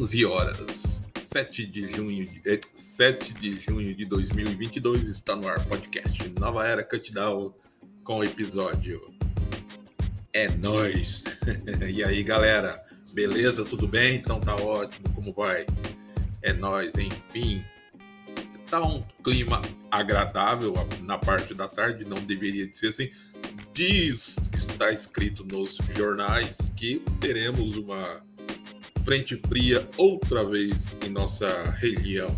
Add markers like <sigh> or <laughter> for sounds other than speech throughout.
15 horas, 7 de junho de, 7 de junho de 2022, está no ar podcast Nova Era Cutdown com o episódio É Nós. <laughs> e aí, galera, beleza? Tudo bem? Então tá ótimo, como vai? É nós, enfim. Tá um clima agradável na parte da tarde, não deveria ser assim. Diz, está escrito nos jornais que teremos uma frente fria outra vez em nossa região.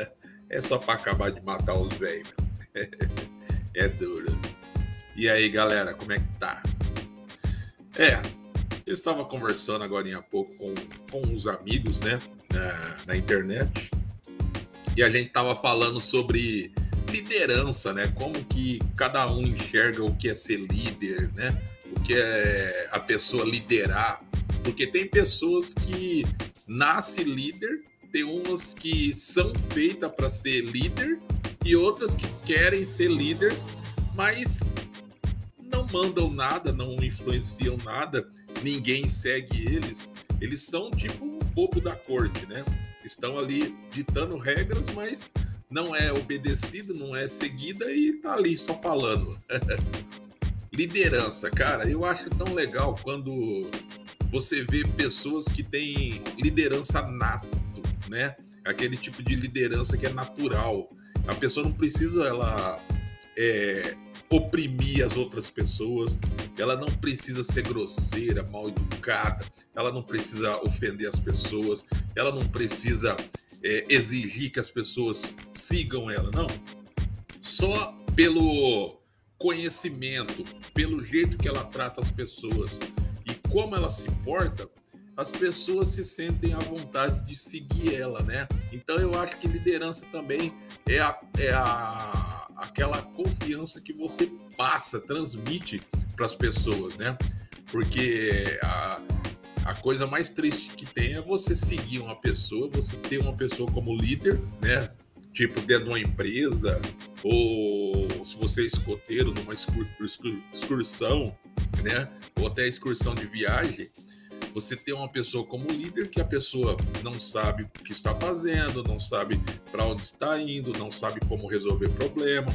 <laughs> é só para acabar de matar os velhos. <laughs> é duro. E aí, galera, como é que tá? É, eu estava conversando agora há pouco com, com uns amigos, né, na, na internet, e a gente estava falando sobre liderança, né? Como que cada um enxerga o que é ser líder, né? O que é a pessoa liderar porque tem pessoas que nascem líder, tem umas que são feitas para ser líder e outras que querem ser líder, mas não mandam nada, não influenciam nada, ninguém segue eles. Eles são tipo um bobo da corte, né? Estão ali ditando regras, mas não é obedecido, não é seguida e tá ali só falando. <laughs> Liderança, cara, eu acho tão legal quando você vê pessoas que têm liderança nato, né? Aquele tipo de liderança que é natural. A pessoa não precisa ela é, oprimir as outras pessoas, ela não precisa ser grosseira, mal educada, ela não precisa ofender as pessoas, ela não precisa é, exigir que as pessoas sigam ela, não. Só pelo conhecimento, pelo jeito que ela trata as pessoas, como ela se porta, as pessoas se sentem à vontade de seguir ela, né? Então eu acho que liderança também é, a, é a, aquela confiança que você passa, transmite para as pessoas, né? Porque a, a coisa mais triste que tem é você seguir uma pessoa, você ter uma pessoa como líder, né? Tipo, dentro de uma empresa, ou se você é escoteiro numa excursão, né? Ou até excursão de viagem, você tem uma pessoa como líder que a pessoa não sabe o que está fazendo, não sabe para onde está indo, não sabe como resolver problema,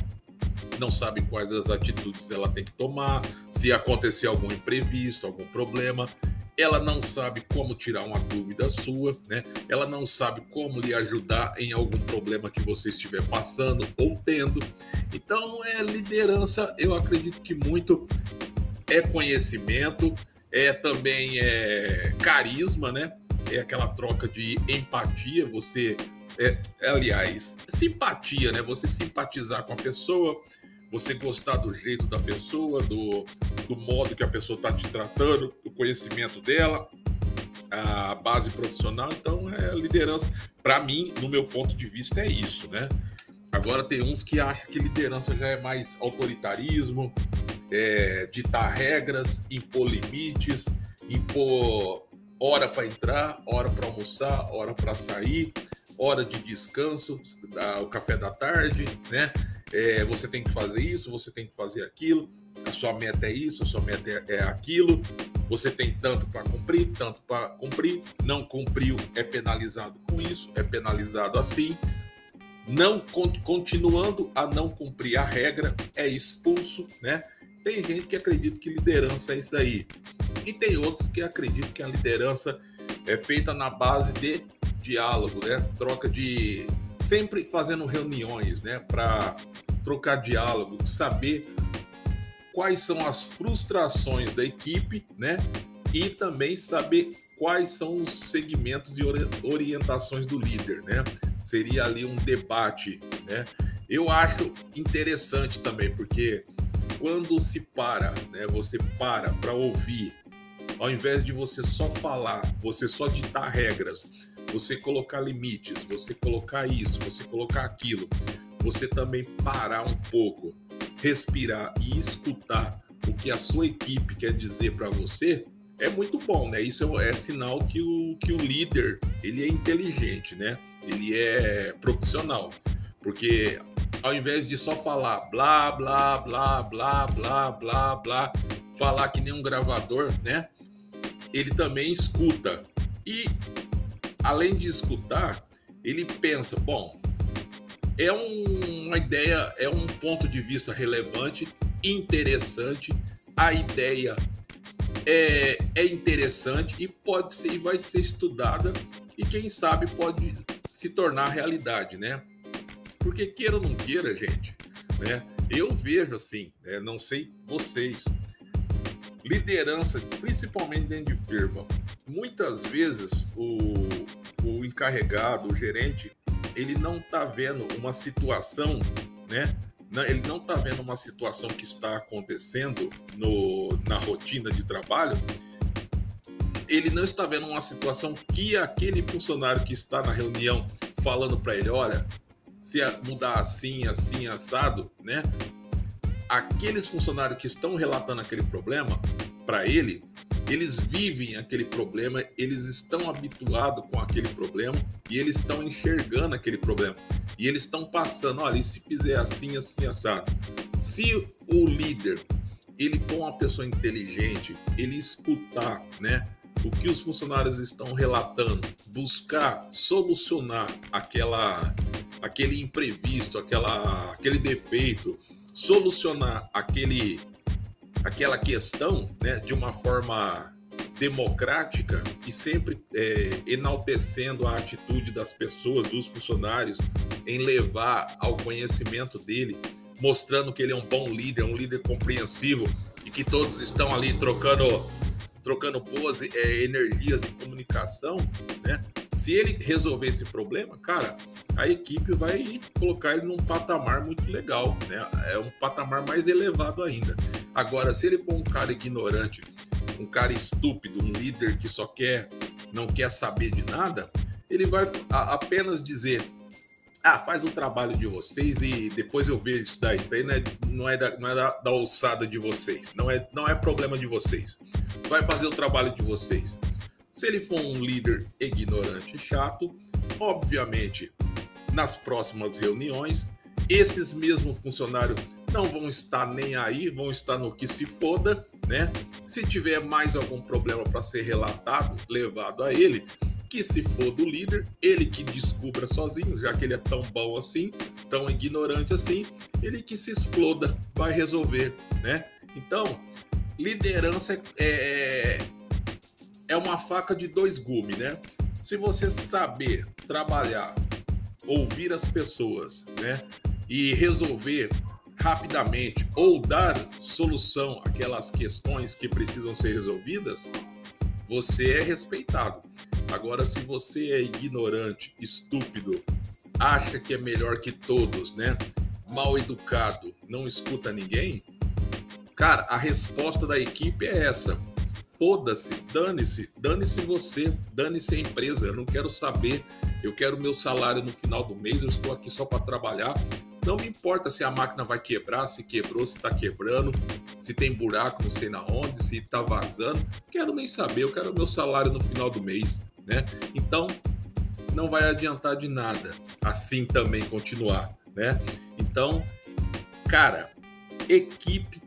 não sabe quais as atitudes ela tem que tomar, se acontecer algum imprevisto, algum problema, ela não sabe como tirar uma dúvida sua, né? Ela não sabe como lhe ajudar em algum problema que você estiver passando ou tendo. Então, é liderança, eu acredito que muito é conhecimento, é também é carisma, né? É aquela troca de empatia, você é, aliás, simpatia, né? Você simpatizar com a pessoa, você gostar do jeito da pessoa, do, do modo que a pessoa está te tratando, do conhecimento dela, a base profissional. Então, é liderança. Para mim, no meu ponto de vista, é isso, né? Agora tem uns que acham que liderança já é mais autoritarismo, é, ditar regras, impor limites, impor hora para entrar, hora para almoçar, hora para sair, hora de descanso, o café da tarde, né? É, você tem que fazer isso, você tem que fazer aquilo, a sua meta é isso, a sua meta é, é aquilo, você tem tanto para cumprir, tanto para cumprir, não cumpriu, é penalizado com isso, é penalizado assim. Não continuando a não cumprir a regra, é expulso, né? Tem gente que acredita que liderança é isso aí. E tem outros que acreditam que a liderança é feita na base de diálogo, né? Troca de sempre fazendo reuniões, né, para trocar diálogo, saber quais são as frustrações da equipe, né? E também saber quais são os segmentos e orientações do líder, né? Seria ali um debate, né? Eu acho interessante também, porque quando se para, né? Você para para ouvir, ao invés de você só falar, você só ditar regras, você colocar limites, você colocar isso, você colocar aquilo, você também parar um pouco, respirar e escutar o que a sua equipe quer dizer para você, é muito bom, né? Isso é, é, sinal que o, que o líder ele é inteligente, né? Ele é profissional, porque ao invés de só falar blá blá blá blá blá blá blá, falar que nem um gravador, né? Ele também escuta e além de escutar, ele pensa, bom, é um, uma ideia, é um ponto de vista relevante, interessante, a ideia é, é interessante e pode ser e vai ser estudada e quem sabe pode se tornar realidade, né? Porque queira ou não queira, gente, né? Eu vejo assim, né? não sei vocês, liderança, principalmente dentro de firma, muitas vezes o, o encarregado, o gerente, ele não está vendo uma situação, né? Ele não está vendo uma situação que está acontecendo no, na rotina de trabalho. Ele não está vendo uma situação que aquele funcionário que está na reunião falando para ele, olha, se mudar assim, assim, assado, né? Aqueles funcionários que estão relatando aquele problema para ele, eles vivem aquele problema, eles estão habituados com aquele problema e eles estão enxergando aquele problema. E eles estão passando, olha, e se fizer assim, assim, assado. Se o líder, ele for uma pessoa inteligente, ele escutar, né? O que os funcionários estão relatando, buscar solucionar aquela aquele imprevisto, aquela, aquele defeito, solucionar aquele, aquela questão né, de uma forma democrática e sempre é, enaltecendo a atitude das pessoas, dos funcionários, em levar ao conhecimento dele, mostrando que ele é um bom líder, um líder compreensivo e que todos estão ali trocando trocando boas é, energias de comunicação, né? Se ele resolver esse problema, cara, a equipe vai colocar ele num patamar muito legal, né? É um patamar mais elevado ainda. Agora, se ele for um cara ignorante, um cara estúpido, um líder que só quer, não quer saber de nada, ele vai apenas dizer: ah, faz o trabalho de vocês e depois eu vejo isso daí. Isso daí não é, não é, da, não é da, da alçada de vocês, não é, não é problema de vocês. Vai fazer o trabalho de vocês. Se ele for um líder ignorante e chato, obviamente, nas próximas reuniões, esses mesmos funcionários não vão estar nem aí, vão estar no que se foda, né? Se tiver mais algum problema para ser relatado, levado a ele, que se for do líder, ele que descubra sozinho, já que ele é tão bom assim, tão ignorante assim, ele que se exploda, vai resolver, né? Então, liderança é, é uma faca de dois gumes, né? Se você saber trabalhar, ouvir as pessoas, né? E resolver rapidamente ou dar solução àquelas questões que precisam ser resolvidas, você é respeitado. Agora, se você é ignorante, estúpido, acha que é melhor que todos, né? Mal educado, não escuta ninguém, cara, a resposta da equipe é essa foda-se, dane-se, dane-se você, dane-se a empresa, eu não quero saber, eu quero meu salário no final do mês, eu estou aqui só para trabalhar. Não me importa se a máquina vai quebrar, se quebrou, se está quebrando, se tem buraco, não sei na onde, se está vazando. Quero nem saber, eu quero meu salário no final do mês, né? Então, não vai adiantar de nada assim também continuar, né? Então, cara, equipe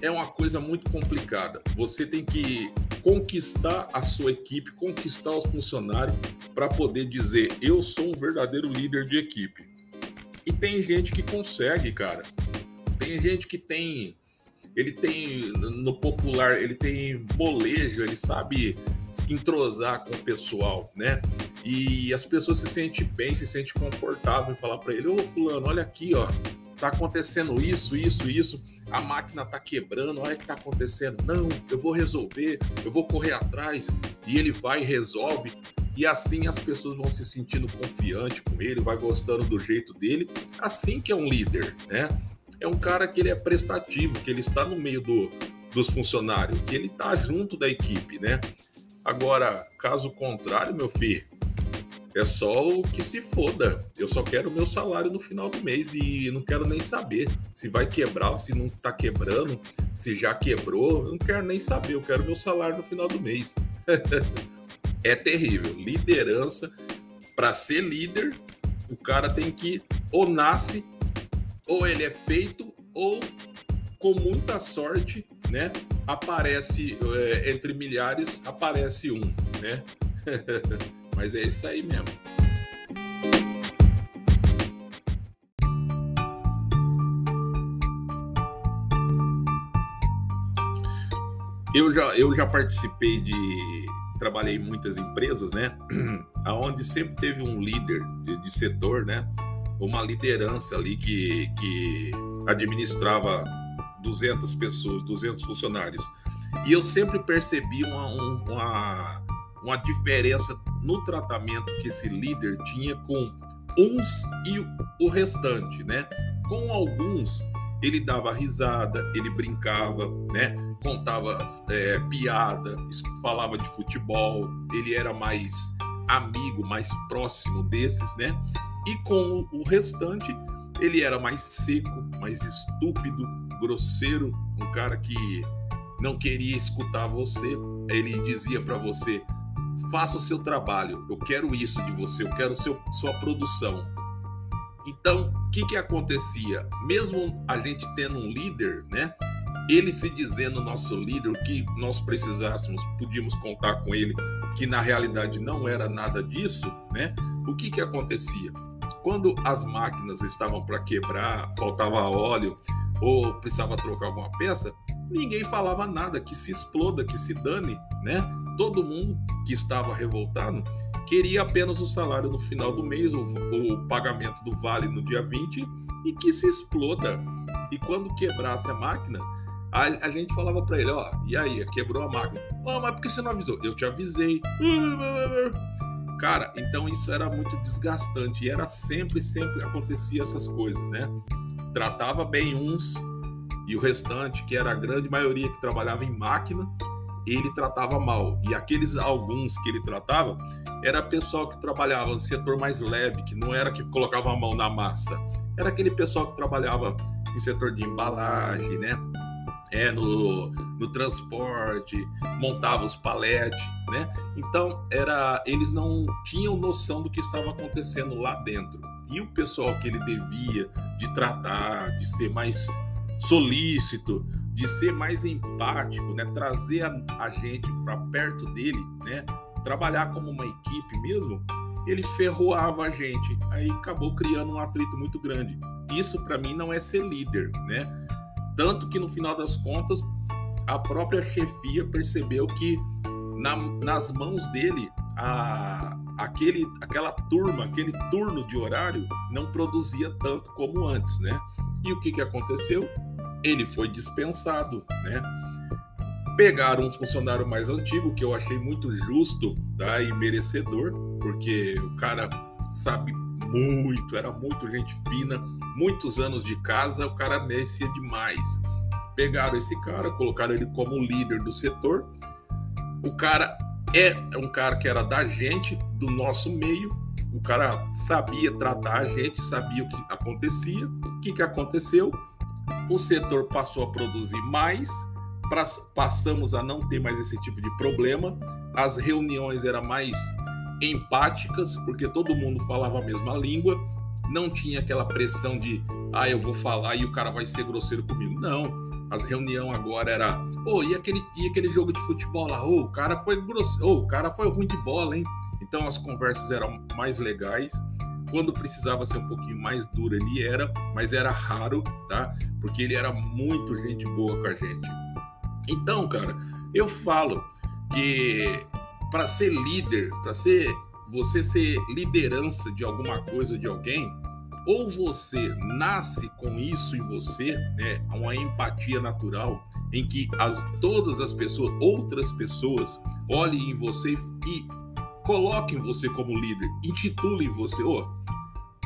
é uma coisa muito complicada. Você tem que conquistar a sua equipe, conquistar os funcionários para poder dizer eu sou um verdadeiro líder de equipe. E tem gente que consegue, cara. Tem gente que tem ele tem no popular, ele tem molejo, ele sabe entrosar com o pessoal, né? E as pessoas se sentem bem, se sentem confortável em falar para ele: "Ô fulano, olha aqui, ó, tá acontecendo isso, isso, isso, a máquina tá quebrando, olha o que tá acontecendo. Não, eu vou resolver, eu vou correr atrás. E ele vai e resolve. E assim as pessoas vão se sentindo confiante com ele, vai gostando do jeito dele. Assim que é um líder, né? É um cara que ele é prestativo, que ele está no meio do, dos funcionários, que ele tá junto da equipe, né? Agora, caso contrário, meu filho, é só o que se foda. Eu só quero o meu salário no final do mês e não quero nem saber se vai quebrar, se não tá quebrando, se já quebrou. Eu não quero nem saber. Eu quero meu salário no final do mês. <laughs> é terrível. Liderança, para ser líder, o cara tem que ou nasce, ou ele é feito, ou com muita sorte, né? Aparece é, entre milhares, aparece um, né? <laughs> Mas é isso aí mesmo. Eu já, eu já participei de. Trabalhei em muitas empresas, né? <clears throat> Onde sempre teve um líder de, de setor, né? Uma liderança ali que, que administrava 200 pessoas, 200 funcionários. E eu sempre percebi uma, uma, uma diferença no tratamento que esse líder tinha com uns e o restante, né? Com alguns, ele dava risada, ele brincava, né? Contava é, piada, falava de futebol, ele era mais amigo, mais próximo desses, né? E com o restante, ele era mais seco, mais estúpido, grosseiro, um cara que não queria escutar você. Ele dizia para você: faça o seu trabalho, eu quero isso de você, eu quero seu, sua produção. Então, o que, que acontecia? Mesmo a gente tendo um líder, né? Ele se dizendo nosso líder, o que nós precisássemos, podíamos contar com ele, que na realidade não era nada disso, né? O que, que acontecia? Quando as máquinas estavam para quebrar, faltava óleo ou precisava trocar alguma peça, ninguém falava nada, que se exploda, que se dane, né? Todo mundo que estava revoltado queria apenas o salário no final do mês, o, o pagamento do vale no dia 20 e que se exploda. E quando quebrasse a máquina, a, a gente falava para ele, ó, e aí, quebrou a máquina. Oh, mas por que você não avisou? Eu te avisei. <laughs> Cara, então isso era muito desgastante e era sempre, sempre acontecia essas coisas, né? Tratava bem uns e o restante, que era a grande maioria que trabalhava em máquina, ele tratava mal. E aqueles alguns que ele tratava era pessoal que trabalhava no setor mais leve, que não era que colocava a mão na massa. Era aquele pessoal que trabalhava em setor de embalagem, né? é, no, no transporte, montava os paletes, né? Então era, eles não tinham noção do que estava acontecendo lá dentro. E o pessoal que ele devia de tratar, de ser mais solícito, de ser mais empático, né? Trazer a, a gente para perto dele, né? Trabalhar como uma equipe mesmo, ele ferroava a gente. Aí acabou criando um atrito muito grande. Isso para mim não é ser líder, né? Tanto que no final das contas, a própria chefia percebeu que na, nas mãos dele, a, aquele, aquela turma, aquele turno de horário não produzia tanto como antes, né? E o que, que aconteceu? Ele foi dispensado, né? Pegaram um funcionário mais antigo, que eu achei muito justo tá? e merecedor, porque o cara sabe muito, era muito gente fina, muitos anos de casa, o cara merecia demais. Pegaram esse cara, colocaram ele como líder do setor. O cara é um cara que era da gente, do nosso meio. O cara sabia tratar a gente, sabia o que acontecia. O que, que aconteceu? O setor passou a produzir mais, passamos a não ter mais esse tipo de problema. As reuniões eram mais empáticas, porque todo mundo falava a mesma língua, não tinha aquela pressão de, ah, eu vou falar e o cara vai ser grosseiro comigo. Não. As reuniões agora era, oh, e aquele, e aquele jogo de futebol lá? Oh, o cara foi grosseiro, oh, o cara foi ruim de bola, hein? Então as conversas eram mais legais. Quando precisava ser um pouquinho mais duro, ele era, mas era raro, tá? Porque ele era muito gente boa com a gente. Então, cara, eu falo que para ser líder, para ser você ser liderança de alguma coisa de alguém, ou você nasce com isso em você, né, uma empatia natural em que as todas as pessoas, outras pessoas, olhem em você e coloquem você como líder, intitulem você, ô, oh,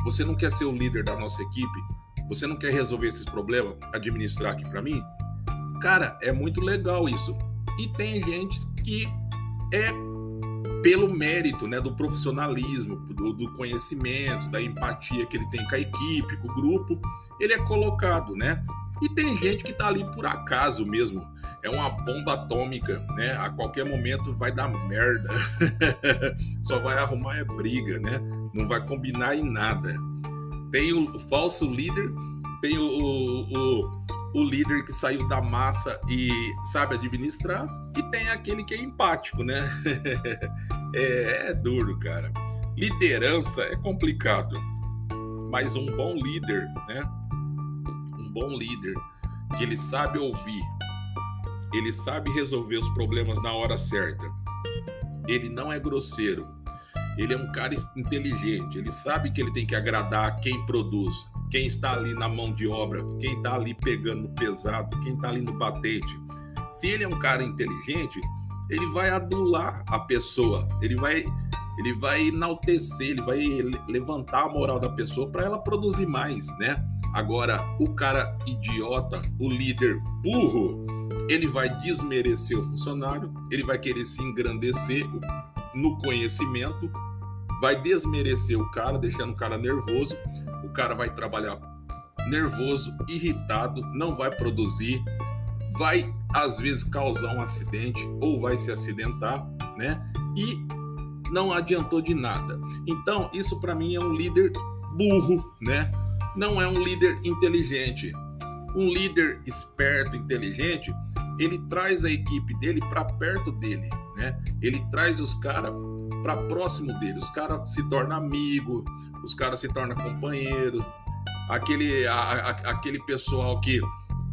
você não quer ser o líder da nossa equipe? Você não quer resolver esses problemas, administrar aqui para mim? Cara, é muito legal isso. E tem gente que é pelo mérito né, do profissionalismo, do, do, conhecimento, da empatia que ele tem com a equipe, com o grupo, ele é colocado, né? E tem gente que tá ali por acaso mesmo. É uma bomba atômica, né? A qualquer momento vai dar merda. <laughs> Só vai arrumar é briga, né? Não vai combinar em nada. Tem o, o falso líder, tem o, o, o líder que saiu da massa e sabe administrar, e tem aquele que é empático, né? <laughs> é, é duro, cara. Liderança é complicado, mas um bom líder, né? Um bom líder que ele sabe ouvir, ele sabe resolver os problemas na hora certa. Ele não é grosseiro. Ele é um cara inteligente. Ele sabe que ele tem que agradar quem produz, quem está ali na mão de obra, quem está ali pegando pesado, quem está ali no batente. Se ele é um cara inteligente, ele vai adular a pessoa, ele vai ele vai enaltecer, ele vai levantar a moral da pessoa para ela produzir mais, né? Agora, o cara idiota, o líder burro, ele vai desmerecer o funcionário, ele vai querer se engrandecer no conhecimento, vai desmerecer o cara, deixando o cara nervoso, o cara vai trabalhar nervoso, irritado, não vai produzir, vai às vezes causar um acidente ou vai se acidentar, né? E não adiantou de nada. Então, isso para mim é um líder burro, né? Não é um líder inteligente. Um líder esperto, inteligente, ele traz a equipe dele para perto dele, né? Ele traz os caras para próximo dele. Os caras se tornam amigo, os caras se tornam companheiro. Aquele, a, a, aquele pessoal que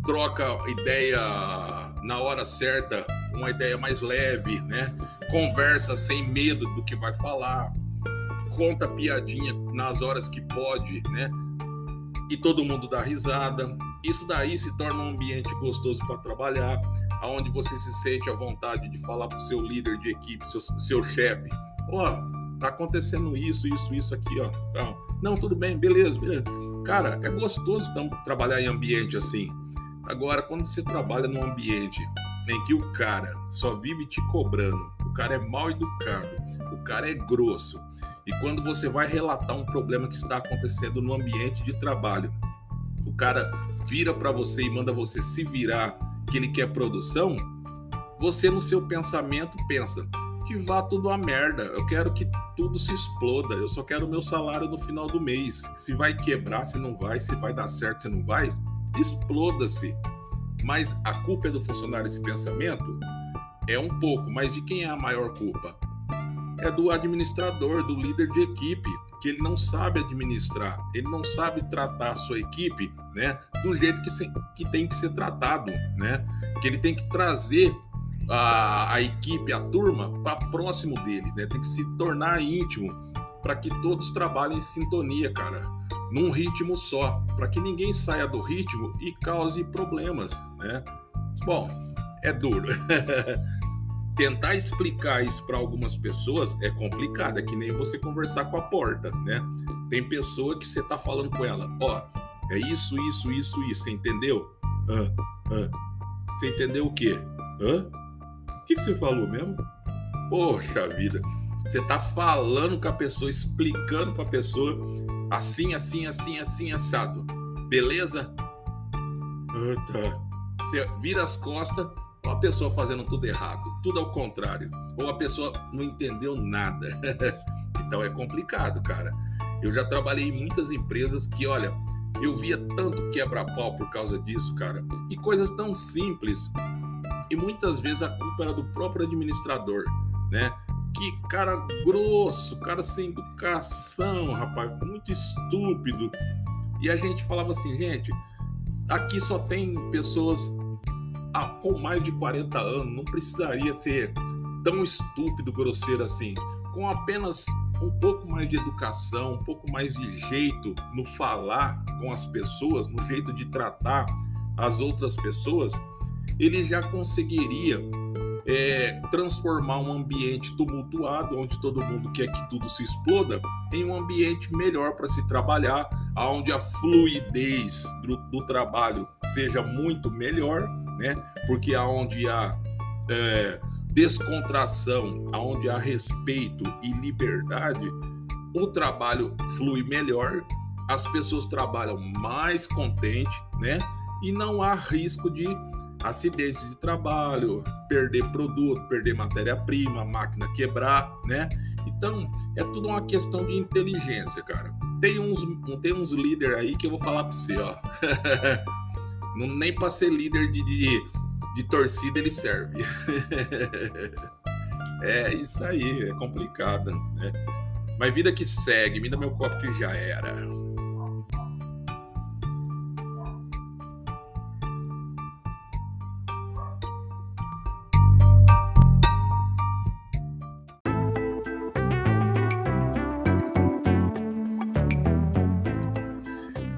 troca ideia na hora certa, uma ideia mais leve, né? Conversa sem medo do que vai falar, conta piadinha nas horas que pode, né? E todo mundo dá risada. Isso daí se torna um ambiente gostoso para trabalhar, aonde você se sente à vontade de falar para o seu líder de equipe, seu, seu chefe, ó, oh, tá acontecendo isso, isso, isso aqui, ó. Então, não, tudo bem, beleza, beleza. Cara, é gostoso trabalhar em ambiente assim. Agora, quando você trabalha num ambiente em que o cara só vive te cobrando, o cara é mal educado, o cara é grosso, e quando você vai relatar um problema que está acontecendo no ambiente de trabalho, o cara vira para você e manda você se virar que ele quer produção, você no seu pensamento pensa que vá tudo a merda. Eu quero que tudo se exploda. Eu só quero meu salário no final do mês. Se vai quebrar, se não vai, se vai dar certo, se não vai, exploda-se. Mas a culpa é do funcionário esse pensamento? É um pouco, mas de quem é a maior culpa? É do administrador, do líder de equipe, que ele não sabe administrar, ele não sabe tratar a sua equipe, né, do jeito que, se, que tem que ser tratado, né? Que ele tem que trazer a, a equipe, a turma, para próximo dele, né? Tem que se tornar íntimo para que todos trabalhem em sintonia, cara num ritmo só, para que ninguém saia do ritmo e cause problemas, né? Bom, é duro. <laughs> Tentar explicar isso para algumas pessoas é complicado, é que nem você conversar com a porta, né? Tem pessoa que você tá falando com ela, ó, é isso, isso, isso, isso, entendeu? Ah, ah. Você entendeu o quê? Hã? O que, que você falou mesmo? Poxa vida, você tá falando com a pessoa, explicando para a pessoa assim, assim, assim, assim, assado. Beleza? Ah, tá. Você vira as costas, uma pessoa fazendo tudo errado, tudo ao contrário, ou a pessoa não entendeu nada. <laughs> então é complicado, cara. Eu já trabalhei em muitas empresas que, olha, eu via tanto quebra-pau por causa disso, cara, e coisas tão simples. E muitas vezes a culpa era do próprio administrador, né? que cara grosso, cara sem educação, rapaz, muito estúpido. E a gente falava assim, gente, aqui só tem pessoas com mais de 40 anos, não precisaria ser tão estúpido, grosseiro assim. Com apenas um pouco mais de educação, um pouco mais de jeito no falar com as pessoas, no jeito de tratar as outras pessoas, ele já conseguiria é, transformar um ambiente tumultuado, onde todo mundo quer que tudo se exploda, em um ambiente melhor para se trabalhar, onde a fluidez do, do, trabalho seja muito melhor, né? Porque aonde há é, descontração, aonde há respeito e liberdade, o trabalho flui melhor, as pessoas trabalham mais contente, né? E não há risco de acidentes de trabalho, perder produto, perder matéria-prima, máquina quebrar, né? Então, é tudo uma questão de inteligência, cara. Tem uns, tem uns líderes aí que eu vou falar para você, ó. <laughs> Não, nem para ser líder de, de, de torcida ele serve. <laughs> é isso aí, é complicado, né? Mas vida que segue, me dá meu copo que já era.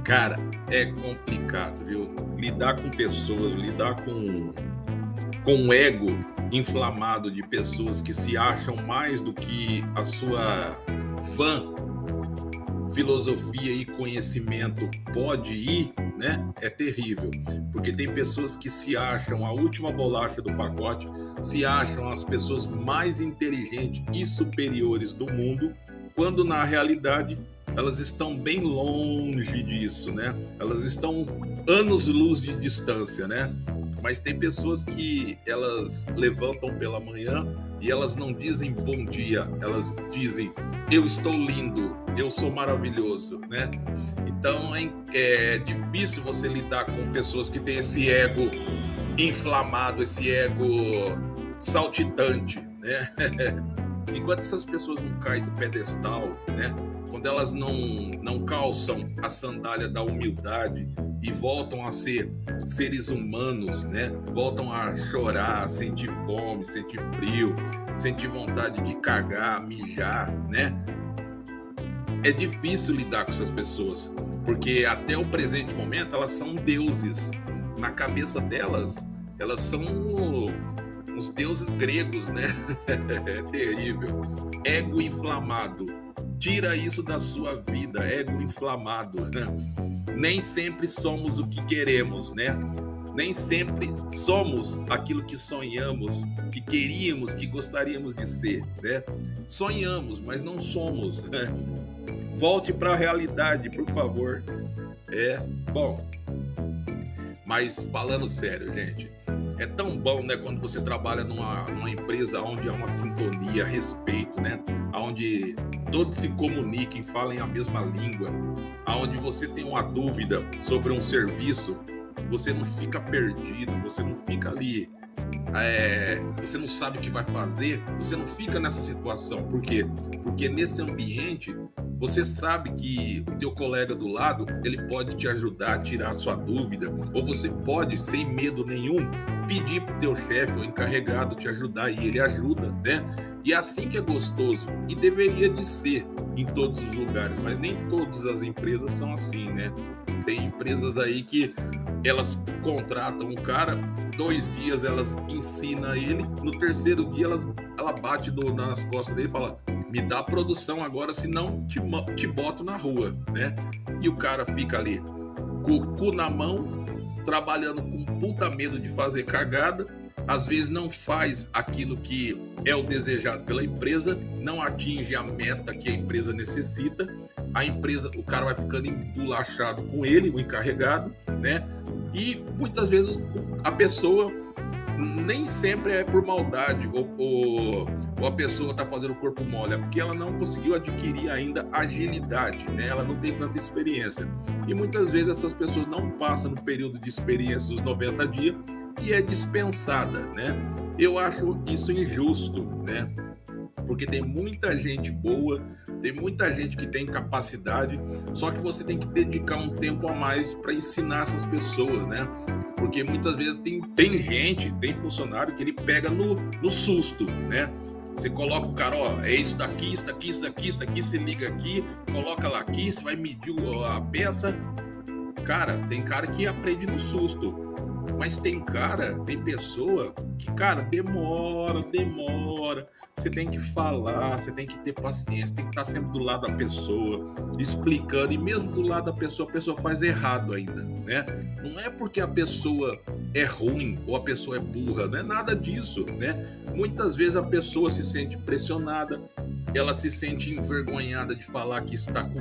Cara, é complicado? Lidar com pessoas, lidar com, com ego inflamado de pessoas que se acham mais do que a sua fã filosofia e conhecimento pode ir, né? É terrível, porque tem pessoas que se acham a última bolacha do pacote, se acham as pessoas mais inteligentes e superiores do mundo, quando na realidade elas estão bem longe disso, né? Elas estão anos-luz de distância, né? Mas tem pessoas que elas levantam pela manhã e elas não dizem bom dia, elas dizem eu estou lindo, eu sou maravilhoso, né? Então é, é difícil você lidar com pessoas que têm esse ego inflamado, esse ego saltitante, né? <laughs> Enquanto essas pessoas não caem do pedestal, né? quando elas não, não calçam a sandália da humildade e voltam a ser seres humanos, né? Voltam a chorar, sentir fome, sentir frio, sentir vontade de cagar, mijar, né? É difícil lidar com essas pessoas, porque até o presente momento elas são deuses. Na cabeça delas, elas são os deuses gregos, né? <laughs> é terrível. Ego inflamado Tira isso da sua vida, ego inflamado. Né? Nem sempre somos o que queremos, né? Nem sempre somos aquilo que sonhamos, que queríamos, que gostaríamos de ser, né? Sonhamos, mas não somos. Né? Volte para a realidade, por favor. É bom. Mas falando sério, gente, é tão bom, né, quando você trabalha numa, numa empresa onde há uma sintonia, respeito, né? Onde todos se comuniquem, falem a mesma língua, aonde você tem uma dúvida sobre um serviço, você não fica perdido, você não fica ali, é, você não sabe o que vai fazer, você não fica nessa situação. Por quê? Porque nesse ambiente você sabe que o teu colega do lado ele pode te ajudar a tirar a sua dúvida, ou você pode, sem medo nenhum, pedir para o teu chefe ou encarregado te ajudar e ele ajuda, né? E é assim que é gostoso e deveria de ser em todos os lugares, mas nem todas as empresas são assim, né? Tem empresas aí que elas contratam um cara, dois dias elas ensinam ele, no terceiro dia elas, ela bate no, nas costas dele e fala: me dá produção agora, senão te, te boto na rua, né? E o cara fica ali o cu na mão, trabalhando com puta medo de fazer cagada, às vezes não faz aquilo que é o desejado pela empresa, não atinge a meta que a empresa necessita, a empresa, o cara vai ficando embolachado com ele, o encarregado, né? E muitas vezes a pessoa nem sempre é por maldade ou, ou, ou a pessoa está fazendo o corpo mole, é porque ela não conseguiu adquirir ainda agilidade, né? ela não tem tanta experiência. E muitas vezes essas pessoas não passam no período de experiência dos 90 dias e é dispensada. Né? Eu acho isso injusto, né? porque tem muita gente boa, tem muita gente que tem capacidade, só que você tem que dedicar um tempo a mais para ensinar essas pessoas, né? Porque muitas vezes tem, tem gente, tem funcionário que ele pega no, no susto, né? Você coloca o cara, ó, é isso daqui, isso daqui, isso daqui, isso daqui, você liga aqui, coloca lá aqui, você vai medir a peça. Cara, tem cara que aprende no susto. Mas tem cara, tem pessoa que, cara, demora, demora. Você tem que falar, você tem que ter paciência, tem que estar sempre do lado da pessoa, explicando. E mesmo do lado da pessoa, a pessoa faz errado ainda, né? Não é porque a pessoa é ruim ou a pessoa é burra, não é nada disso, né? Muitas vezes a pessoa se sente pressionada, ela se sente envergonhada de falar que está com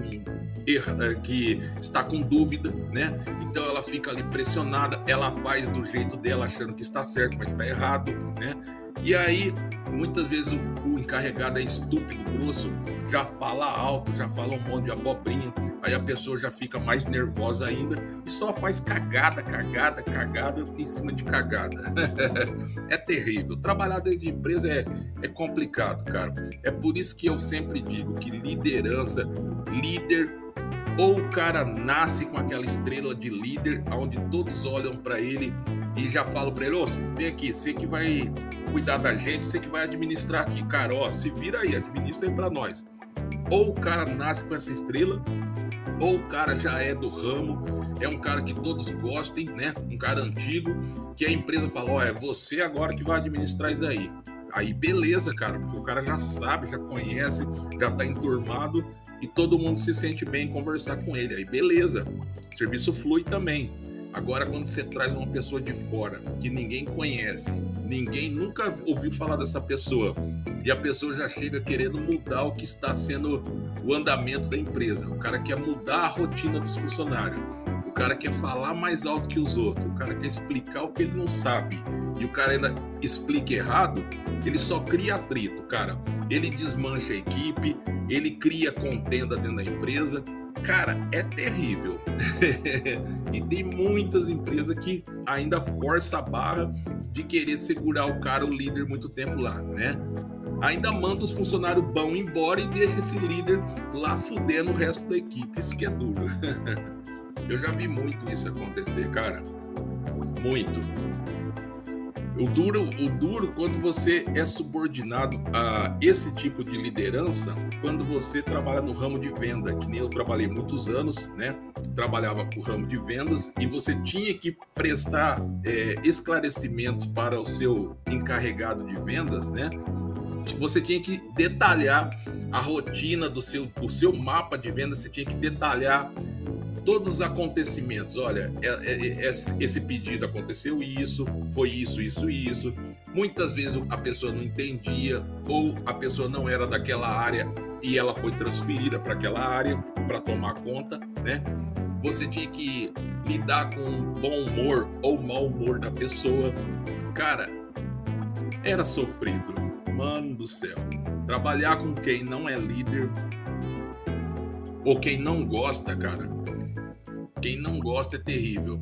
eh, que está com dúvida, né? Então ela fica ali pressionada, ela faz do jeito dela achando que está certo, mas está errado, né? E aí muitas vezes o, o, encarregado é estúpido, grosso, já fala alto, já fala um monte de abobrinha, aí a pessoa já fica mais nervosa ainda e só faz cagada, cagada, cagada em cima de cagada. <laughs> é terrível. Trabalhar dentro de empresa é, é complicado, cara. É por isso que eu sempre digo que liderança, líder ou o cara nasce com aquela estrela de líder, onde todos olham para ele e já falam para ele: Ô, oh, vem aqui, você que vai cuidar da gente, você que vai administrar aqui, cara, ó, se vira aí, administra aí para nós. Ou o cara nasce com essa estrela, ou o cara já é do ramo, é um cara que todos gostem, né? Um cara antigo, que a empresa fala: ó, é você agora que vai administrar isso aí. Aí beleza, cara, porque o cara já sabe, já conhece, já tá enturmado e todo mundo se sente bem em conversar com ele. Aí beleza, o serviço flui também. Agora, quando você traz uma pessoa de fora que ninguém conhece, ninguém nunca ouviu falar dessa pessoa, e a pessoa já chega querendo mudar o que está sendo o andamento da empresa, o cara quer mudar a rotina dos funcionários, o cara quer falar mais alto que os outros, o cara quer explicar o que ele não sabe, e o cara ainda explica errado, ele só cria atrito, cara. Ele desmancha a equipe, ele cria contenda dentro da empresa Cara, é terrível. <laughs> e tem muitas empresas que ainda força a barra de querer segurar o cara, o líder, muito tempo lá, né? Ainda manda os funcionários bons embora e deixa esse líder lá fudendo o resto da equipe. Isso que é duro. <laughs> Eu já vi muito isso acontecer, cara. Muito. O duro, o duro quando você é subordinado a esse tipo de liderança, quando você trabalha no ramo de venda, que nem eu trabalhei muitos anos, né? Trabalhava com o ramo de vendas e você tinha que prestar é, esclarecimentos para o seu encarregado de vendas, né? Você tinha que detalhar a rotina do seu, o seu mapa de vendas, você tinha que detalhar todos os acontecimentos. Olha, é, é, é, esse pedido aconteceu isso, foi isso, isso, isso. Muitas vezes a pessoa não entendia ou a pessoa não era daquela área e ela foi transferida para aquela área para tomar conta, né? Você tinha que lidar com o bom humor ou mau humor da pessoa. Cara, era sofrido. Mano do céu. Trabalhar com quem não é líder ou quem não gosta, cara, quem não gosta é terrível.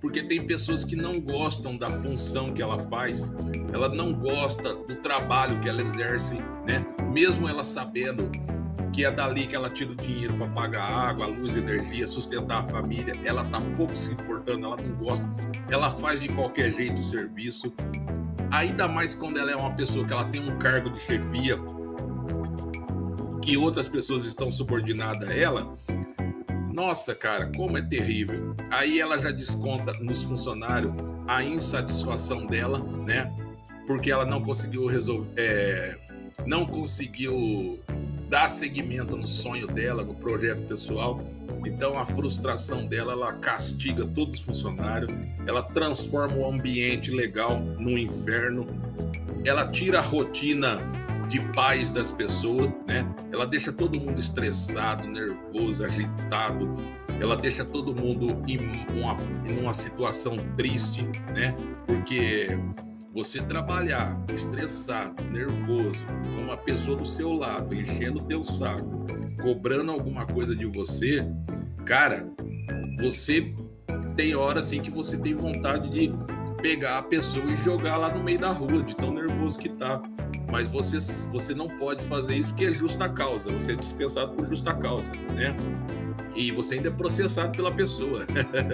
Porque tem pessoas que não gostam da função que ela faz, ela não gosta do trabalho que ela exerce, né? Mesmo ela sabendo que é dali que ela tira o dinheiro para pagar água, luz, energia, sustentar a família, ela tá pouco se importando, ela não gosta, ela faz de qualquer jeito o serviço. Ainda mais quando ela é uma pessoa que ela tem um cargo de chefia, que outras pessoas estão subordinadas a ela, nossa, cara, como é terrível. Aí ela já desconta nos funcionários a insatisfação dela, né? Porque ela não conseguiu resolver, é, não conseguiu dar seguimento no sonho dela, no projeto pessoal. Então a frustração dela, ela castiga todos os funcionários, ela transforma o ambiente legal num inferno, ela tira a rotina de paz das pessoas, né? Ela deixa todo mundo estressado, nervoso, agitado. Ela deixa todo mundo em uma, em uma situação triste, né? Porque você trabalhar estressado, nervoso, com uma pessoa do seu lado, enchendo o teu saco, cobrando alguma coisa de você, cara, você tem hora assim que você tem vontade de pegar a pessoa e jogar lá no meio da rua, de tão nervoso que tá. Mas você, você não pode fazer isso porque é justa causa, você é dispensado por justa causa, né? E você ainda é processado pela pessoa.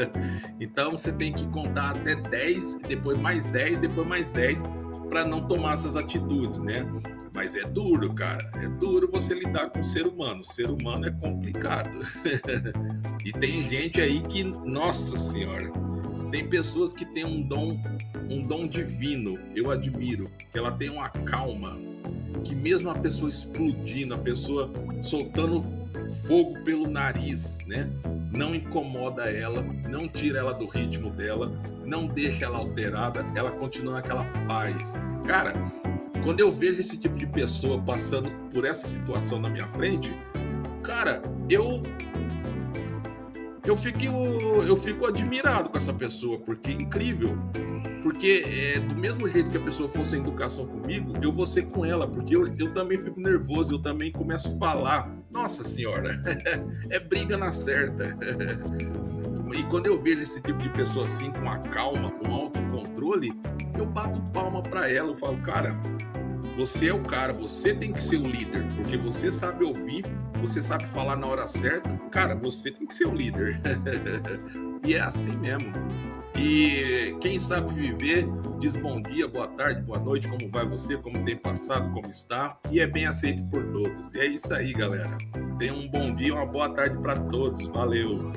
<laughs> então você tem que contar até 10, depois mais 10, depois mais 10, para não tomar essas atitudes, né? Mas é duro, cara. É duro você lidar com o ser humano. O ser humano é complicado. <laughs> e tem gente aí que, nossa senhora, tem pessoas que têm um dom, um dom divino, eu admiro, que ela tem uma calma, que mesmo a pessoa explodindo, a pessoa soltando fogo pelo nariz, né? Não incomoda ela, não tira ela do ritmo dela, não deixa ela alterada, ela continua naquela paz. Cara, quando eu vejo esse tipo de pessoa passando por essa situação na minha frente, cara, eu eu fico, eu fico admirado com essa pessoa, porque é incrível. Porque é, do mesmo jeito que a pessoa fosse em educação comigo, eu vou ser com ela, porque eu, eu também fico nervoso, eu também começo a falar. Nossa senhora, <laughs> é briga na certa. <laughs> E quando eu vejo esse tipo de pessoa assim, com a calma, com autocontrole, eu bato palma para ela, eu falo, cara, você é o cara, você tem que ser o líder, porque você sabe ouvir, você sabe falar na hora certa. Cara, você tem que ser o líder. <laughs> e é assim mesmo. E quem sabe viver diz bom dia, boa tarde, boa noite, como vai você, como tem passado, como está, e é bem aceito por todos. E é isso aí, galera. Tenha um bom dia, uma boa tarde para todos. Valeu.